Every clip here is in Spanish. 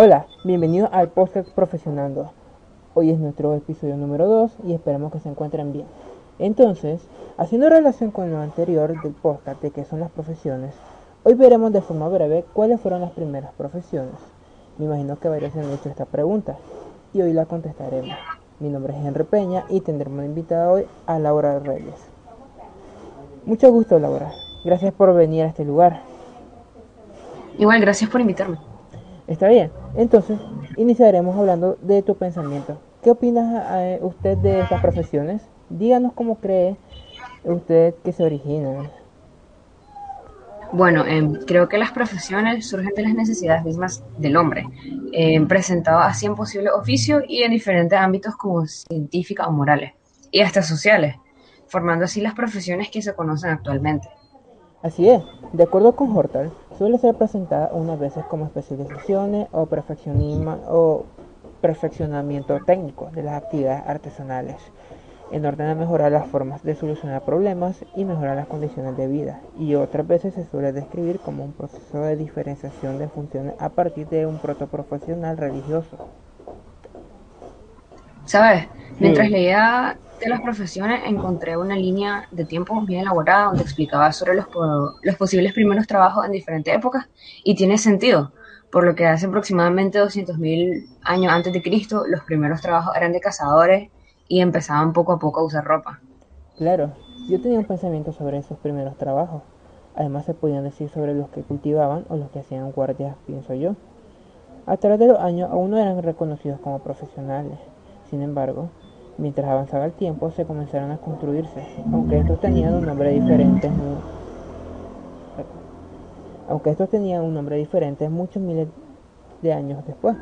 Hola, bienvenidos al podcast Profesionando. Hoy es nuestro episodio número 2 y esperamos que se encuentren bien. Entonces, haciendo relación con lo anterior del podcast de qué son las profesiones, hoy veremos de forma breve cuáles fueron las primeras profesiones. Me imagino que varios han hecho esta pregunta y hoy la contestaremos. Mi nombre es Henry Peña y tendremos invitada hoy a Laura Reyes. Mucho gusto, Laura. Gracias por venir a este lugar. Igual, gracias por invitarme. Está bien. Entonces, iniciaremos hablando de tu pensamiento. ¿Qué opina eh, usted de estas profesiones? Díganos cómo cree usted que se originan. Bueno, em, creo que las profesiones surgen de las necesidades mismas del hombre, eh, presentado así en posibles oficios y en diferentes ámbitos como científicos o morales, y hasta sociales, formando así las profesiones que se conocen actualmente. Así es, de acuerdo con Hortal, suele ser presentada unas veces como especializaciones o, o perfeccionamiento técnico de las actividades artesanales, en orden a mejorar las formas de solucionar problemas y mejorar las condiciones de vida, y otras veces se suele describir como un proceso de diferenciación de funciones a partir de un protoprofesional religioso. ¿Sabes? Mientras leía de las profesiones encontré una línea de tiempo bien elaborada donde explicaba sobre los, los posibles primeros trabajos en diferentes épocas y tiene sentido, por lo que hace aproximadamente 200.000 años antes de Cristo los primeros trabajos eran de cazadores y empezaban poco a poco a usar ropa. Claro, yo tenía un pensamiento sobre esos primeros trabajos. Además se podían decir sobre los que cultivaban o los que hacían guardias, pienso yo. A través de los años aún no eran reconocidos como profesionales. Sin embargo, mientras avanzaba el tiempo se comenzaron a construirse, aunque estos tenían un nombre diferente. Aunque estos tenían un nombre diferente muchos miles de años después.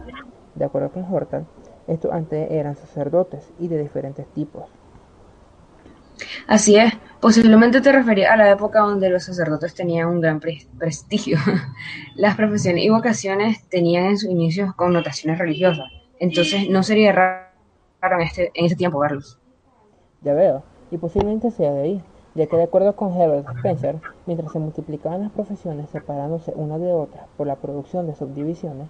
De acuerdo con Hortal, estos antes eran sacerdotes y de diferentes tipos. Así es, posiblemente te referías a la época donde los sacerdotes tenían un gran prestigio. Las profesiones y vocaciones tenían en sus inicios connotaciones religiosas, entonces no sería raro en este, en ese tiempo verlos. Ya veo, y posiblemente sea de ahí, ya que de acuerdo con Herbert Spencer, mientras se multiplicaban las profesiones separándose una de otra por la producción de subdivisiones,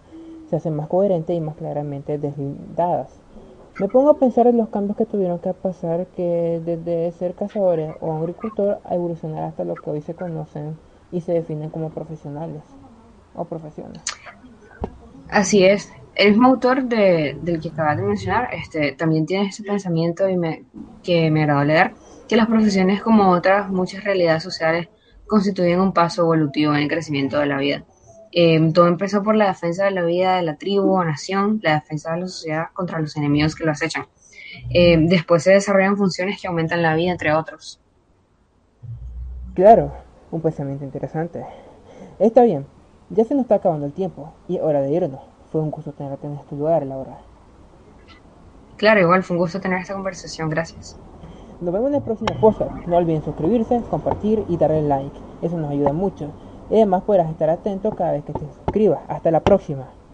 se hacen más coherentes y más claramente deslindadas. Me pongo a pensar en los cambios que tuvieron que pasar que desde ser cazadores o agricultor a evolucionar hasta lo que hoy se conocen y se definen como profesionales o profesiones. Así es. El mismo autor de, del que acabas de mencionar este, también tiene ese pensamiento y me, que me agradó leer, que las profesiones como otras muchas realidades sociales constituyen un paso evolutivo en el crecimiento de la vida. Em, todo empezó por la defensa de la vida de la tribu o nación, la defensa de la sociedad contra los enemigos que lo acechan. Em, después se desarrollan funciones que aumentan la vida, entre otros. Claro, un pensamiento interesante. Está bien, ya se nos está acabando el tiempo y hora de irnos. Fue un gusto tenerte en este lugar, Laura. Claro, igual fue un gusto tener esta conversación, gracias. Nos vemos en el próximo podcast. No olviden suscribirse, compartir y darle like. Eso nos ayuda mucho. Y además podrás estar atento cada vez que te suscribas. Hasta la próxima.